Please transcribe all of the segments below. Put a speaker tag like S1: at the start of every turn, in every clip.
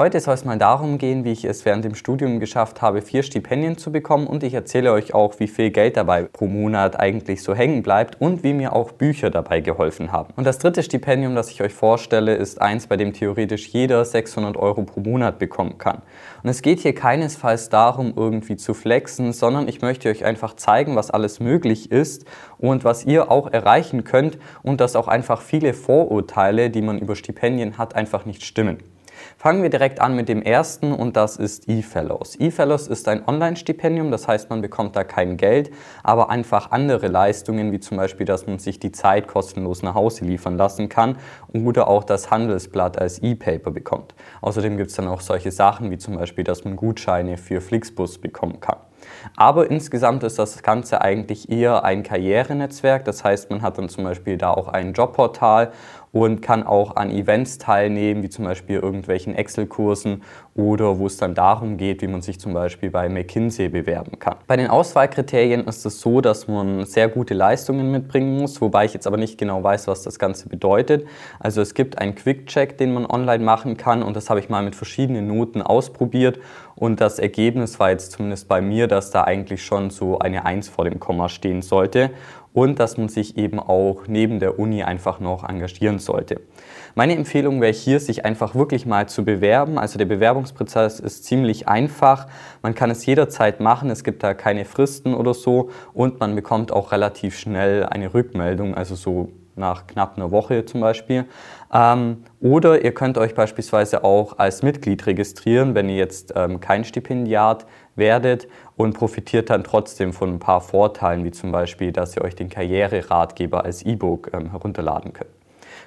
S1: Heute soll es mal darum gehen, wie ich es während dem Studium geschafft habe, vier Stipendien zu bekommen und ich erzähle euch auch, wie viel Geld dabei pro Monat eigentlich so hängen bleibt und wie mir auch Bücher dabei geholfen haben. Und das dritte Stipendium, das ich euch vorstelle, ist eins, bei dem theoretisch jeder 600 Euro pro Monat bekommen kann. Und es geht hier keinesfalls darum, irgendwie zu flexen, sondern ich möchte euch einfach zeigen, was alles möglich ist und was ihr auch erreichen könnt und dass auch einfach viele Vorurteile, die man über Stipendien hat, einfach nicht stimmen. Fangen wir direkt an mit dem ersten und das ist eFellows. eFellows ist ein Online-Stipendium, das heißt, man bekommt da kein Geld, aber einfach andere Leistungen, wie zum Beispiel, dass man sich die Zeit kostenlos nach Hause liefern lassen kann oder auch das Handelsblatt als E-Paper bekommt. Außerdem gibt es dann auch solche Sachen wie zum Beispiel, dass man Gutscheine für Flixbus bekommen kann. Aber insgesamt ist das Ganze eigentlich eher ein Karrierenetzwerk. Das heißt, man hat dann zum Beispiel da auch ein Jobportal und kann auch an Events teilnehmen, wie zum Beispiel irgendwelchen Excel-Kursen oder wo es dann darum geht, wie man sich zum Beispiel bei McKinsey bewerben kann. Bei den Auswahlkriterien ist es so, dass man sehr gute Leistungen mitbringen muss, wobei ich jetzt aber nicht genau weiß, was das Ganze bedeutet. Also es gibt einen Quick-Check, den man online machen kann und das habe ich mal mit verschiedenen Noten ausprobiert und das Ergebnis war jetzt zumindest bei mir, dass da eigentlich schon so eine 1 vor dem Komma stehen sollte und dass man sich eben auch neben der Uni einfach noch engagieren sollte. Meine Empfehlung wäre hier, sich einfach wirklich mal zu bewerben. Also der Bewerbungsprozess ist ziemlich einfach. Man kann es jederzeit machen, es gibt da keine Fristen oder so und man bekommt auch relativ schnell eine Rückmeldung, also so nach knapp einer Woche zum Beispiel. Ähm, oder ihr könnt euch beispielsweise auch als Mitglied registrieren, wenn ihr jetzt ähm, kein Stipendiat werdet und profitiert dann trotzdem von ein paar Vorteilen, wie zum Beispiel, dass ihr euch den Karriereratgeber als E-Book ähm, herunterladen könnt.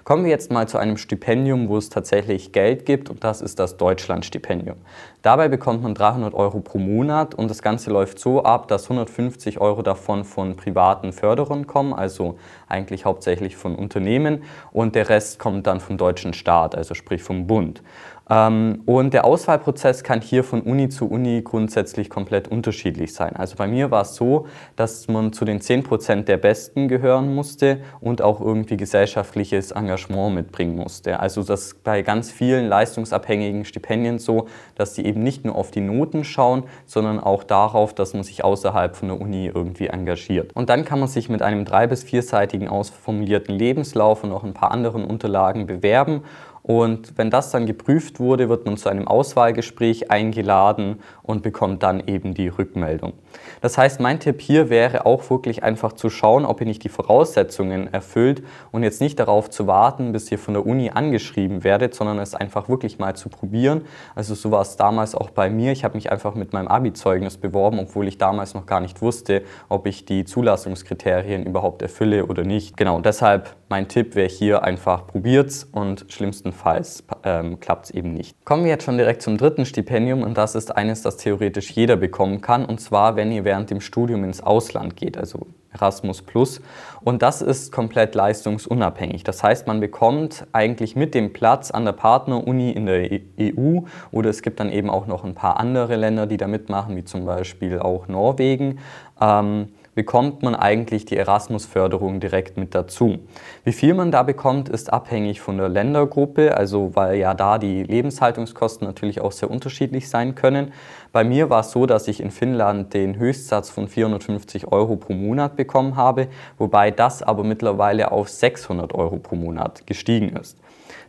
S1: Kommen wir jetzt mal zu einem Stipendium, wo es tatsächlich Geld gibt und das ist das Deutschlandstipendium. Dabei bekommt man 300 Euro pro Monat und das Ganze läuft so ab, dass 150 Euro davon von privaten Förderern kommen, also eigentlich hauptsächlich von Unternehmen und der Rest kommt dann vom deutschen Staat, also sprich vom Bund. Ähm, und der Auswahlprozess kann hier von Uni zu Uni grundsätzlich komplett unterschiedlich sein. Also bei mir war es so, dass man zu den 10% der Besten gehören musste und auch irgendwie gesellschaftliches Engagement mitbringen musste. Also das ist bei ganz vielen leistungsabhängigen Stipendien so, dass die eben nicht nur auf die Noten schauen, sondern auch darauf, dass man sich außerhalb von der Uni irgendwie engagiert. Und dann kann man sich mit einem drei- bis vierseitigen ausformulierten Lebenslauf und auch ein paar anderen Unterlagen bewerben und wenn das dann geprüft wurde, wird man zu einem Auswahlgespräch eingeladen und bekommt dann eben die Rückmeldung. Das heißt, mein Tipp hier wäre auch wirklich einfach zu schauen, ob ihr nicht die Voraussetzungen erfüllt und jetzt nicht darauf zu warten, bis ihr von der Uni angeschrieben werdet, sondern es einfach wirklich mal zu probieren. Also so war es damals auch bei mir. Ich habe mich einfach mit meinem Abi-Zeugnis beworben, obwohl ich damals noch gar nicht wusste, ob ich die Zulassungskriterien überhaupt erfülle oder nicht. Genau, deshalb mein Tipp wäre hier einfach probiert's und schlimmsten Falls ähm, klappt es eben nicht. Kommen wir jetzt schon direkt zum dritten Stipendium und das ist eines, das theoretisch jeder bekommen kann und zwar, wenn ihr während dem Studium ins Ausland geht, also Erasmus Plus. Und das ist komplett leistungsunabhängig. Das heißt, man bekommt eigentlich mit dem Platz an der Partneruni in der EU oder es gibt dann eben auch noch ein paar andere Länder, die da mitmachen, wie zum Beispiel auch Norwegen. Ähm, bekommt man eigentlich die Erasmus-Förderung direkt mit dazu. Wie viel man da bekommt, ist abhängig von der Ländergruppe, also weil ja da die Lebenshaltungskosten natürlich auch sehr unterschiedlich sein können. Bei mir war es so, dass ich in Finnland den Höchstsatz von 450 Euro pro Monat bekommen habe, wobei das aber mittlerweile auf 600 Euro pro Monat gestiegen ist.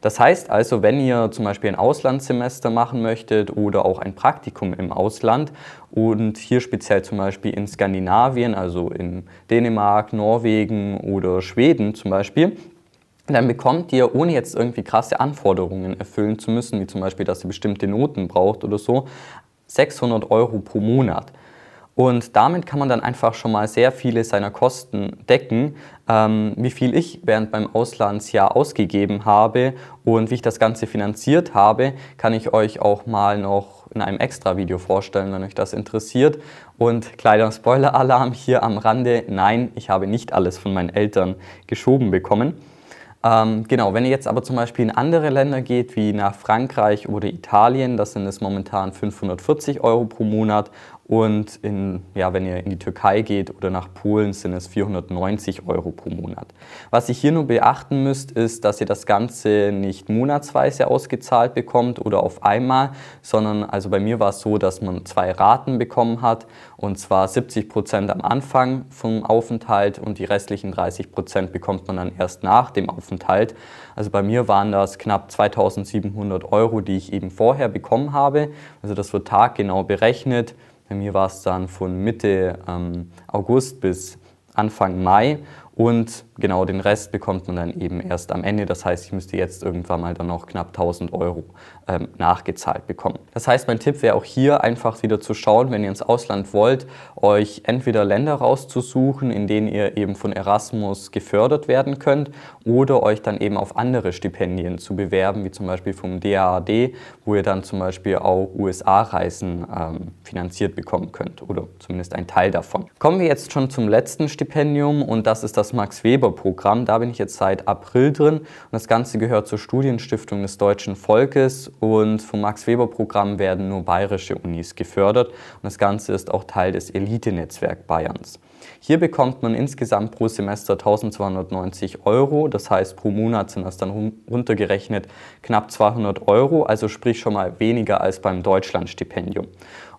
S1: Das heißt also, wenn ihr zum Beispiel ein Auslandssemester machen möchtet oder auch ein Praktikum im Ausland und hier speziell zum Beispiel in Skandinavien, also in Dänemark, Norwegen oder Schweden zum Beispiel, dann bekommt ihr, ohne jetzt irgendwie krasse Anforderungen erfüllen zu müssen, wie zum Beispiel, dass ihr bestimmte Noten braucht oder so, 600 Euro pro Monat. Und damit kann man dann einfach schon mal sehr viele seiner Kosten decken, ähm, wie viel ich während meinem Auslandsjahr ausgegeben habe und wie ich das Ganze finanziert habe, kann ich euch auch mal noch in einem extra Video vorstellen, wenn euch das interessiert. Und kleiner Spoiler-Alarm hier am Rande, nein, ich habe nicht alles von meinen Eltern geschoben bekommen. Ähm, genau, wenn ihr jetzt aber zum Beispiel in andere Länder geht, wie nach Frankreich oder Italien, das sind es momentan 540 Euro pro Monat Und in, ja, wenn ihr in die Türkei geht oder nach Polen, sind es 490 Euro pro Monat. Was ihr hier nur beachten müsst, ist, dass ihr das Ganze nicht monatsweise ausgezahlt bekommt oder auf einmal, sondern also bei mir war es so, dass man zwei Raten bekommen hat und zwar 70 Prozent am Anfang vom Aufenthalt und die restlichen 30 Prozent bekommt man dann erst nach dem Aufenthalt. Also bei mir waren das knapp 2700 Euro, die ich eben vorher bekommen habe. Also das wird taggenau berechnet. Bei mir war es dann von Mitte ähm, August bis Anfang Mai. Und genau den Rest bekommt man dann eben erst am Ende. Das heißt, ich müsste jetzt irgendwann mal dann noch knapp 1000 Euro ähm, nachgezahlt bekommen. Das heißt, mein Tipp wäre auch hier einfach wieder zu schauen, wenn ihr ins Ausland wollt, euch entweder Länder rauszusuchen, in denen ihr eben von Erasmus gefördert werden könnt oder euch dann eben auf andere Stipendien zu bewerben, wie zum Beispiel vom DAAD, wo ihr dann zum Beispiel auch USA-Reisen ähm, finanziert bekommen könnt oder zumindest ein Teil davon. Kommen wir jetzt schon zum letzten Stipendium und das ist das Max-Weber-Programm. Da bin ich jetzt seit April drin und das Ganze gehört zur Studienstiftung des deutschen Volkes und vom Max-Weber-Programm werden nur bayerische Unis gefördert und das Ganze ist auch Teil des Elite-Netzwerk Bayerns. Hier bekommt man insgesamt pro Semester 1290 Euro, das heißt pro Monat sind das dann runtergerechnet knapp 200 Euro, also sprich schon mal weniger als beim Deutschlandstipendium.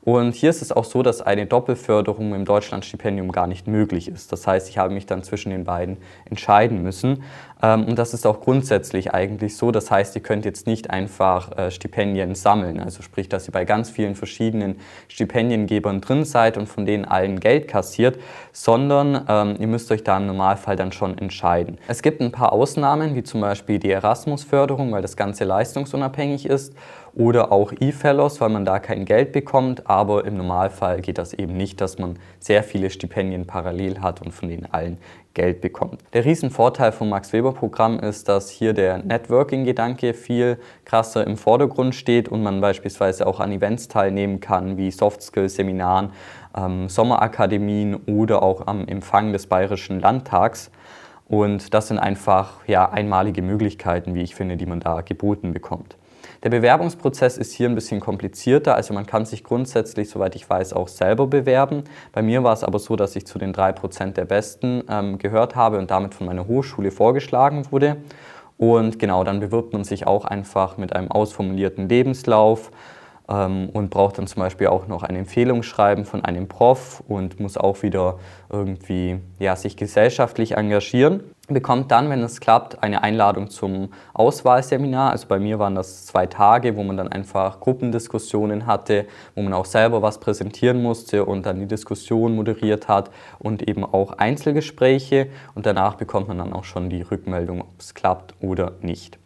S1: Und hier ist es auch so, dass eine Doppelförderung im Deutschlandstipendium gar nicht möglich ist. Das heißt, ich habe mich dann zwischen den beiden entscheiden müssen. Ähm, und das ist auch grundsätzlich eigentlich so. Das heißt, ihr könnt jetzt nicht einfach äh, Stipendien sammeln. Also sprich, dass ihr bei ganz vielen verschiedenen Stipendiengebern drin seid und von denen allen Geld kassiert, sondern ähm, ihr müsst euch da im Normalfall dann schon entscheiden. Es gibt ein paar Ausnahmen, wie zum Beispiel die Erasmus-Förderung, weil das Ganze leistungsunabhängig ist oder auch E-Fellows, weil man da kein Geld bekommt, aber im Normalfall geht das eben nicht, dass man sehr viele Stipendien parallel hat und von denen allen Geld bekommt. Der Riesenvorteil vom Max-Weber-Programm ist, dass hier der Networking-Gedanke viel krasser im Vordergrund steht und man beispielsweise auch an Events teilnehmen kann, wie Soft-Skill-Seminaren, ähm, Sommerakademien oder auch am Empfang des Bayerischen Landtags. Und das sind einfach ja, einmalige Möglichkeiten, wie ich finde, die man da geboten bekommt. Der Bewerbungsprozess ist hier ein bisschen komplizierter, also man kann sich grundsätzlich, soweit ich weiß, auch selber bewerben. Bei mir war es aber so, dass ich zu den 3% der Besten ähm, gehört habe und damit von meiner Hochschule vorgeschlagen wurde. Und genau, dann bewirbt man sich auch einfach mit einem ausformulierten Lebenslauf und braucht dann zum Beispiel auch noch ein Empfehlungsschreiben von einem Prof und muss auch wieder irgendwie ja, sich gesellschaftlich engagieren. Bekommt dann, wenn es klappt, eine Einladung zum Auswahlseminar. Also bei mir waren das zwei Tage, wo man dann einfach Gruppendiskussionen hatte, wo man auch selber was präsentieren musste und dann die Diskussion moderiert hat und eben auch Einzelgespräche. Und danach bekommt man dann auch schon die Rückmeldung, ob es klappt oder nicht.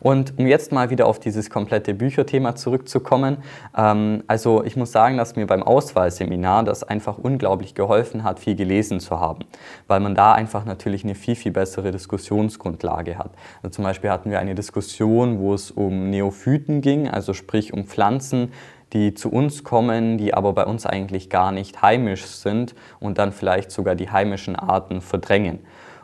S1: Und um jetzt mal wieder auf dieses komplette Bücherthema zurückzukommen, ähm, also ich muss sagen, dass mir beim Auswahlseminar das einfach unglaublich geholfen hat, viel gelesen zu haben, weil man da einfach natürlich eine viel, viel bessere Diskussionsgrundlage hat. Also zum Beispiel hatten wir eine Diskussion, wo es um Neophyten ging, also sprich um Pflanzen, die zu uns kommen, die aber bei uns eigentlich gar nicht heimisch sind und dann vielleicht sogar die heimischen Arten verdrängen.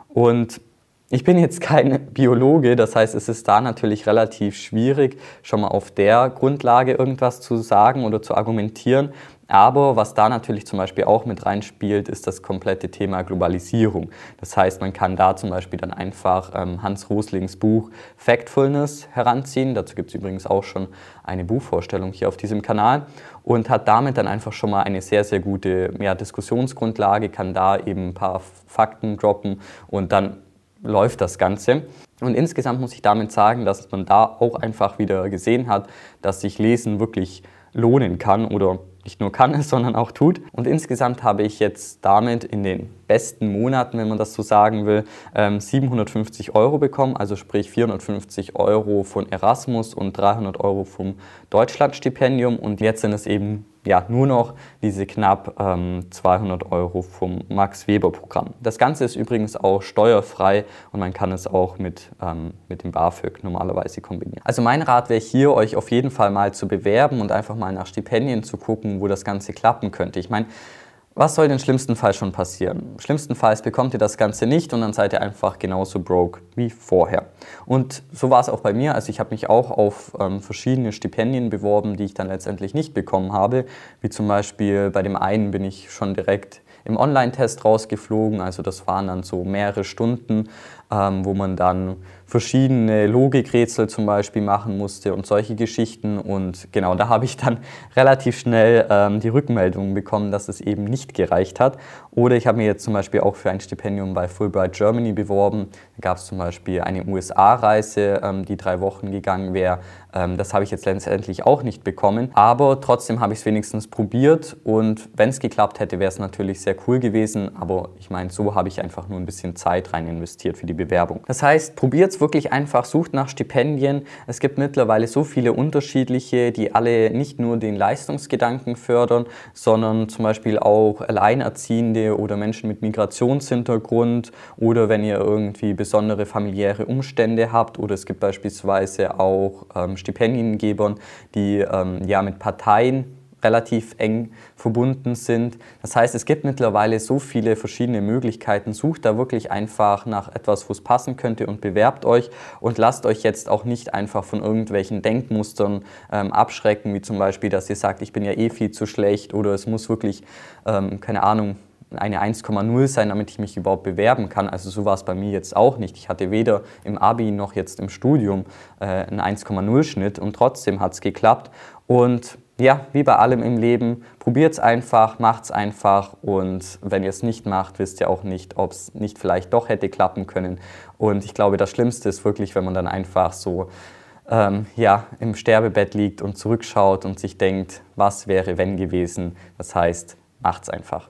S1: Und ich bin jetzt kein Biologe, das heißt, es ist da natürlich relativ schwierig, schon mal auf der Grundlage irgendwas zu sagen oder zu argumentieren. Aber was da natürlich zum Beispiel auch mit reinspielt, ist das komplette Thema Globalisierung. Das heißt, man kann da zum Beispiel dann einfach ähm, Hans Roslings Buch Factfulness heranziehen. Dazu gibt es übrigens auch schon eine Buchvorstellung hier auf diesem Kanal und hat damit dann einfach schon mal eine sehr, sehr gute ja, Diskussionsgrundlage, kann da eben ein paar Fakten droppen und dann läuft das Ganze. Und insgesamt muss ich damit sagen, dass man da auch einfach wieder gesehen hat, dass sich Lesen wirklich lohnen kann oder nicht nur kann es, sondern auch tut. Und insgesamt habe ich jetzt damit in den besten Monaten, wenn man das so sagen will, 750 ähm, Euro bekommen, also sprich 450 Euro von Erasmus und 300 Euro vom Deutschlandstipendium. Und jetzt sind es eben ja, nur noch diese knapp ähm, 200 Euro vom Max-Weber-Programm. Das Ganze ist übrigens auch steuerfrei und man kann es auch mit, ähm, mit dem BAföG normalerweise kombinieren. Also mein Rat wäre hier, euch auf jeden Fall mal zu bewerben und einfach mal nach Stipendien zu gucken, wo das Ganze klappen könnte. Ich meine, Was soll denn schlimmstenfalls schon passieren? Schlimmstenfalls bekommt ihr das Ganze nicht und dann seid ihr einfach genauso broke wie vorher. Und so war es auch bei mir. Also ich habe mich auch auf ähm, verschiedene Stipendien beworben, die ich dann letztendlich nicht bekommen habe. Wie zum Beispiel bei dem einen bin ich schon direkt im Online-Test rausgeflogen. Also das waren dann so mehrere Stunden, ähm, wo man dann verschiedene Logikrätsel zum Beispiel machen musste und solche Geschichten. Und genau, da habe ich dann relativ schnell ähm, die Rückmeldung bekommen, dass es eben nicht gereicht hat. Oder ich habe mir jetzt zum Beispiel auch für ein Stipendium bei Fulbright Germany beworben. Da gab es zum Beispiel eine USA-Reise, ähm, die drei Wochen gegangen wäre. Ähm, das habe ich jetzt letztendlich auch nicht bekommen. Aber trotzdem habe ich es wenigstens probiert. Und wenn es geklappt hätte, wäre es natürlich sehr cool gewesen. Aber ich meine, so habe ich einfach nur ein bisschen Zeit rein investiert für die Bewerbung. Das heißt, probiert es wirklich einfach, sucht nach Stipendien. Es gibt mittlerweile so viele unterschiedliche, die alle nicht nur den Leistungsgedanken fördern, sondern zum Beispiel auch Alleinerziehende oder Menschen mit Migrationshintergrund oder wenn ihr irgendwie besondere familiäre Umstände habt oder es gibt beispielsweise auch ähm, Stipendiengebern, die ähm, ja mit Parteien relativ eng verbunden sind. Das heißt, es gibt mittlerweile so viele verschiedene Möglichkeiten. Sucht da wirklich einfach nach etwas, wo es passen könnte und bewerbt euch und lasst euch jetzt auch nicht einfach von irgendwelchen Denkmustern ähm, abschrecken, wie zum Beispiel, dass ihr sagt, ich bin ja eh viel zu schlecht oder es muss wirklich, ähm, keine Ahnung, eine 1,0 sein, damit ich mich überhaupt bewerben kann. Also so war es bei mir jetzt auch nicht. Ich hatte weder im Abi noch jetzt im Studium äh, einen 1,0 Schnitt und trotzdem hat es geklappt. Und ja, wie bei allem im Leben, probiert es einfach, macht es einfach und wenn ihr es nicht macht, wisst ihr auch nicht, ob es nicht vielleicht doch hätte klappen können. Und ich glaube, das Schlimmste ist wirklich, wenn man dann einfach so ähm, ja, im Sterbebett liegt und zurückschaut und sich denkt, was wäre wenn gewesen. Das heißt, macht es einfach.